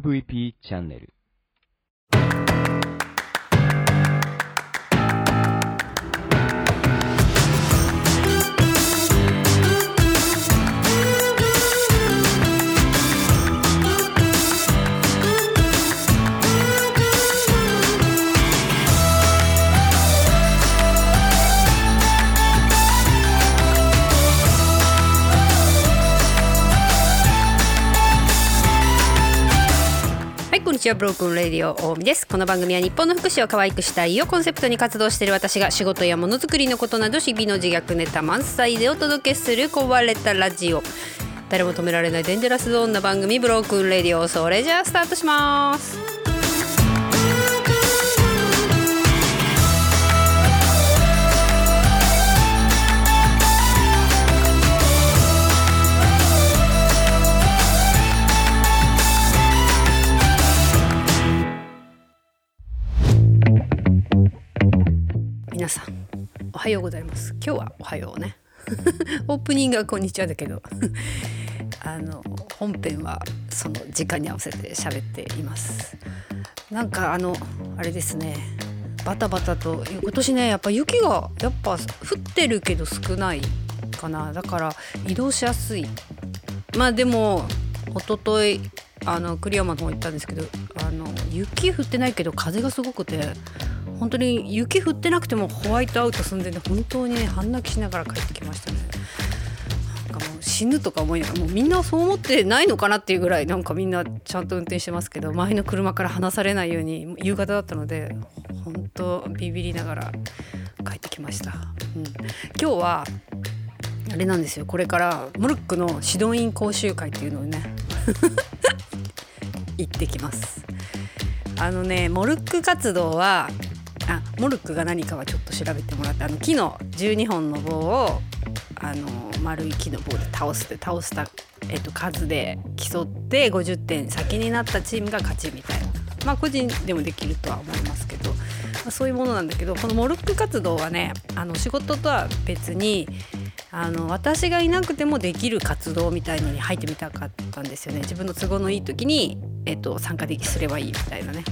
MVP チャンネル。ちは、ブロークンレディオ大見です。この番組は日本の福祉を可愛くしたいをコンセプトに活動している私が仕事やものづくりのことなど日々の自虐ネタ満載でお届けする壊れたラジオ。誰も止められないデンジャラスゾーンな番組ブロークンレディオそれじゃあスタートします。はようございます。今日はおはようね。オープニングはこんにちはだけどあの本編はその時間に合わせて喋っています。なんかあのあれですね。バタバタと今年ねやっぱ雪がやっぱ降ってるけど少ないかな。だから移動しやすい。まあでも一昨日あの栗山の方行ったんですけどあの雪降ってないけど風がすごくて本当に雪降ってなくてもホワイトアウト寸前で本当にね半泣きしながら帰ってきましたね。なんかもう死ぬとか思いながらもうみんなそう思ってないのかなっていうぐらいなんかみんなちゃんと運転してますけど前の車から離されないように夕方だったので本当ビビりながら帰ってきました、うん、今日はあれなんですよ。これからモルックの指導員講習会っていうのをね 行ってきます。あのねモルック活動はあモルックが何かはちょっと調べてもらってあの木の12本の棒をあの丸い木の棒で倒すで倒した、えっと、数で競って50点先になったチームが勝ちみたいな。まあ個人でもできるとは思いますけど、まあ、そういうものなんだけどこのモルック活動はねあの仕事とは別にあの私がいなくてもできる活動みたいのに入ってみたかったんですよね。自分の都合のいい時に、えっと、参加できすればいいみたいなね。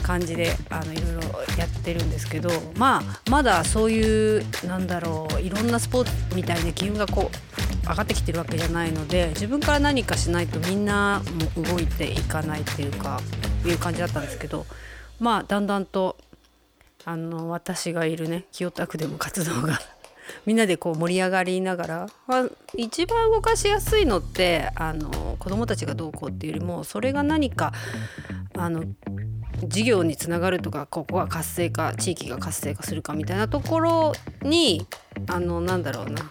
感じであのいろいろやってるんですけどまあまだそういうなんだろういろんなスポーツみたいな機運がこう上がってきてるわけじゃないので自分から何かしないとみんなも動いていかないっていうかいう感じだったんですけどまあだんだんとあの私がいるね清田区でも活動が みんなでこう盛り上がりながら、まあ、一番動かしやすいのってあの子どもたちがどうこうっていうよりもそれが何かあの事業につながるとかここが活性化地域が活性化するかみたいなところにあのなんだろうな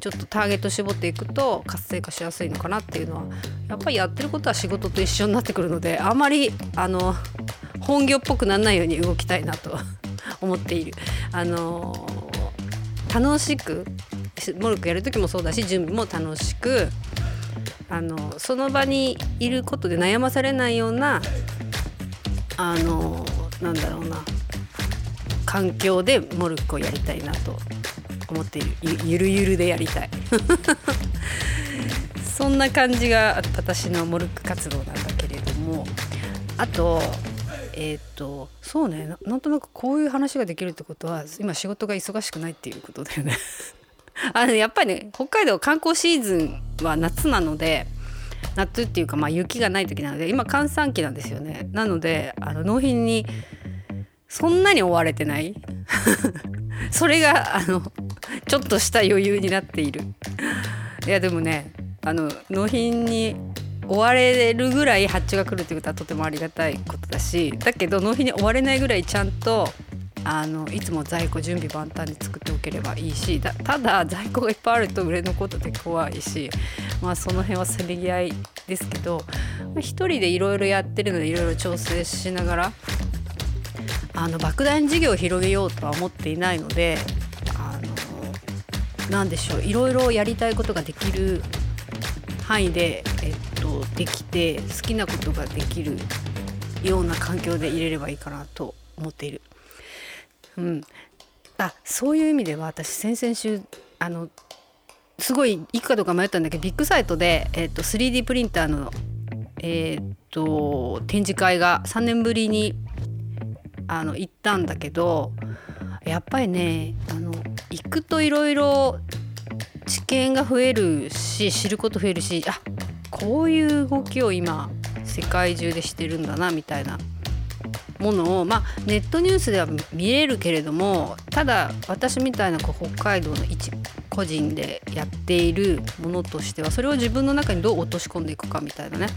ちょっとターゲット絞っていくと活性化しやすいのかなっていうのはやっぱりやってることは仕事と一緒になってくるのであまりあの本業っぽくならないように動きたいなと 思っている。あの楽しくモルクやる時もそうだし準備も楽しくあのその場にいることで悩まされないようなあのなんだろうな。環境でモルックをやりたいなと思っている。ゆるゆるでやりたい。そんな感じが私のモルック活動なんだけれども。あとえっ、とそうね。ななんとなくこういう話ができるってことは今仕事が忙しくないっていうことだよね。あのやっぱりね北海道観光シーズンは夏なので夏っていうかまあ雪がない時なので今閑散期なんですよね。なのであの納品にそんなに追われてない。それがあのちょっとした余裕になっている。いやでもねあの納品に追われるぐらい発注が来るっていうことはとてもありがたいことだしだけど納品に追われないぐらいちゃんとあのいつも在庫準備万端に作っておければいいしただ在庫がいっぱいあると売れ残ったって怖いしまあその辺はせめぎ合いですけど一人でいろいろやってるのでいろいろ調整しながらあの莫大に事業を広げようとは思っていないのであのなんでしょういろいろやりたいことができる範囲で、えっと、できて好きなことができるような環境で入れればいいかなと思っている。うん、あそういう意味では私先々週あのすごい行くかどうか迷ったんだけどビッグサイトで、えっと、3D プリンターのえー、っと展示会が3年ぶりにあの行ったんだけどやっぱりねあの行くといろいろ知見が増えるし知ること増えるしあこういう動きを今世界中でしてるんだなみたいなものを、まあ、ネットニュースでは見れるけれどもただ私みたいなこう北海道の一個人でやっているものとしてはそれを自分の中にどう落とし込んでいくかみたいなね。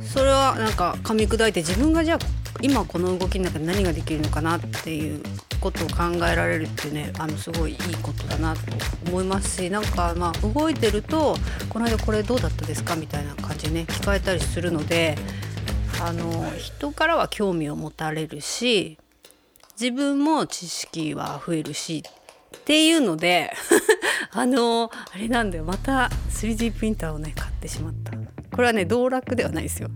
それはなんか噛み砕いて自分がじゃあ今この動きの中で何ができるのかなっていうことを考えられるってねあのすごいいいことだなと思いますしなんかまあ動いてるとこの間これどうだったですかみたいな感じでね聞かれたりするのであの人からは興味を持たれるし自分も知識は増えるしっていうので あのあれなんだよ。また 3D プリンターをね買ってしまった。これはね道楽ではないですよ。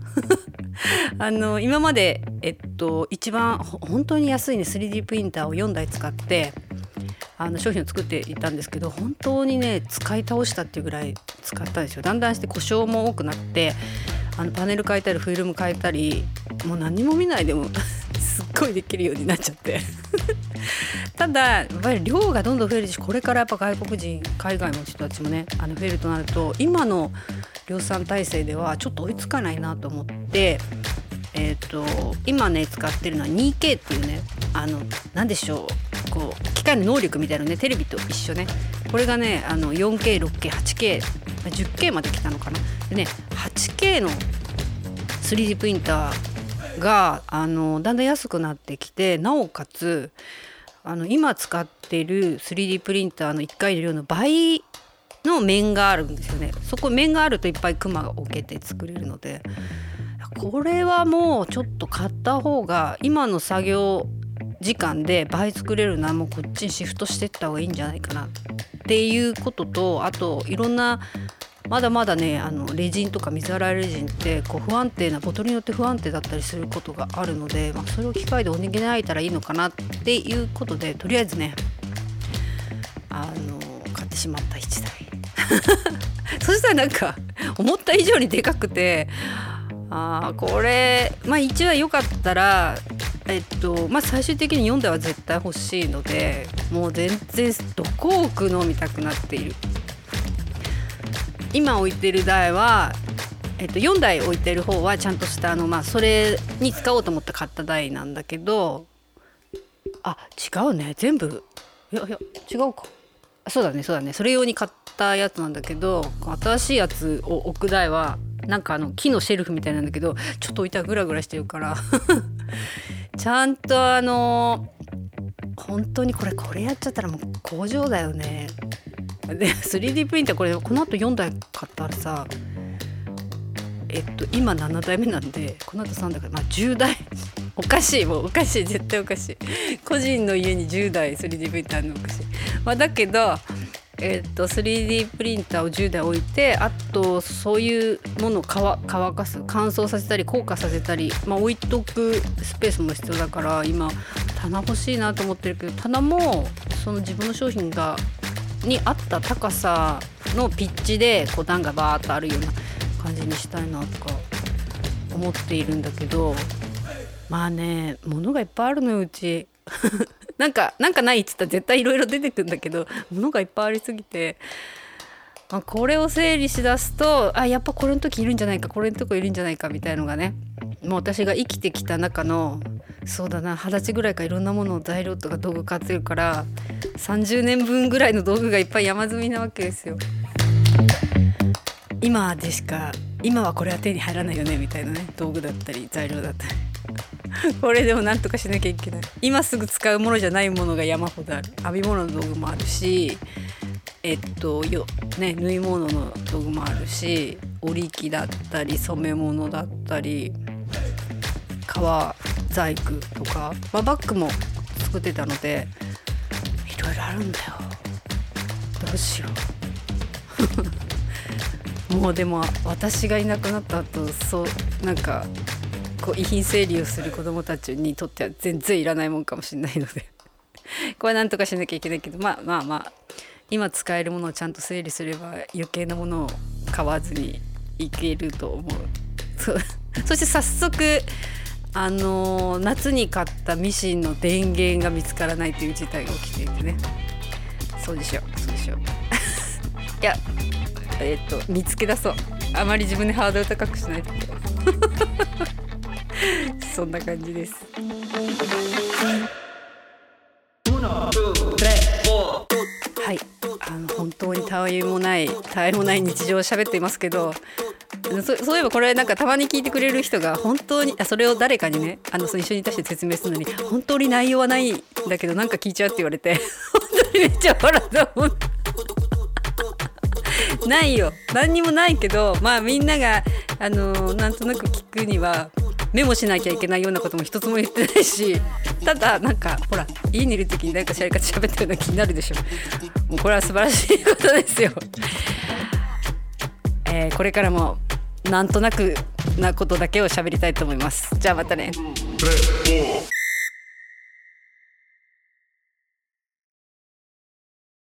あの今までえっと一番本当に安いね 3D プリンターを4台使ってあの商品を作っていたんですけど本当にね使い倒したっていうぐらい使ったんですよ。だんだんして故障も多くなってあのパネル変えたりフィルム変えたりもう何も見ないでも すっごいできるようになっちゃって。ただやっぱり量がどんどん増えるしこれからやっぱ外国人海外の人たちもねあの増えるとなると今の量産体制ではちょっと追いつかないなと思ってえーと、今ね使ってるのは 2K っていうねあの何でしょうこう機械の能力みたいなねテレビと一緒ね。これがねあの 4K6K8K10K まで来たのかな。でね 8K の 3D プリンターがあのだんだん安くなってきてなおかつあの今使ってる 3D プリンターの1回の量の倍の面があるんですよね。そこ面があるといっぱいクマが置けて作れるので。これはもうちょっと買った方が今の作業時間で倍作れるなもうこっちにシフトしてった方がいいんじゃないかなっていうこととあといろんなまだまだねあのレジンとか水洗いレジンってこう不安定なボトルによって不安定だったりすることがあるので、まあ、それを機械で補えたらいいのかなっていうことでとりあえずねあの買ってしまった1台。そしたらなんか思った以上にでかくてあこれまあ1話良かったらえっとまあ最終的に4台は絶対欲しいのでもう全然どこ置くの見たくなっている。今置いてる台はえっと、4台置いてる方はちゃんとしたあの、まあ、それに使おうと思って買った台なんだけどあ違うね。全部いやいや違うか。そうだねそうだね。それ用に買ったやつなんだけど新しいやつを置く台はなんかあの木のシェルフみたいなんだけどちょっと置いたらグラグラしてるから。ちゃんとあの本当にこれこれやっちゃったらもう工場だよね。で 3D プリンターこれこのあと4台買ったらさえっと今7台目なんでこのあと3台からまあ10台。おかしいもうおかしい。絶対おかしい。個人の家に10台 3D プリンターのおかしい、まあ、だけどえーと、3D プリンターを10台置いてあとそういうものを乾かす。乾燥させたり硬化させたり、まあ、置いとくスペースも必要だから今棚欲しいなと思ってるけど棚もその自分の商品がに合った高さのピッチでこう段がバーッとあるような感じにしたいなとか思っているんだけどまあね物がいっぱいあるのようち。なんかなんかないっつったら絶対いろいろ出てくんだけど物がいっぱいありすぎて、まあ、これを整理しだすとあやっぱこれの時いるんじゃないかこれのとこいるんじゃないかみたいのがねもう私が生きてきた中のそうだな二十歳ぐらいからいろんなものを材料とか道具買ってるから30年分ぐらいの道具がいっぱい山積みなわけですよ。今でしか今はこれは手に入らないよねみたいなね道具だったり材料だったり。これでもなんとかしなきゃいけない。今すぐ使うものじゃないものが山ほどある。編み物の道具もあるしえっとよ、ね、縫い物の道具もあるし織り機だったり染め物だったり革細工とか、まあ、バッグも作ってたのでいろいろあるんだよ。どうしよう。もうでも私がいなくなった後そうなんかこう遺品整理をする子どもたちにとっては全然いらないもんかもしれないので。これなんとかしなきゃいけないけどまあまあまあ今使えるものをちゃんと整理すれば余計なものを買わずにいけると思う そして早速あの夏に買ったミシンの電源が見つからないという事態が起きていてね。そうでしょう。そうでしょう。いやえっと見つけ出そう。あまり自分でハードル高くしないと そんな感じです。はい。あの本当にたわいもないたわいもない日常を喋っていますけど そそういえばこれなんかたまに聞いてくれる人が本当にあそれを誰かにねあのその一緒にいたして説明するのに本当に内容はないんだけどなんか聞いちゃうって言われて 本当にめっちゃ笑ったもん。ないよ。何にもないけどまあみんながあのなんとなく聞くにはメモしなきゃいけないようなことも一つも言ってないしただなんかほら家にいる時に何かしらか喋ったような気になるでしょ。もうこれは素晴らしいことですよ、えーこれからもなんとなくなことだけを喋りたいと思います。じゃあまたね。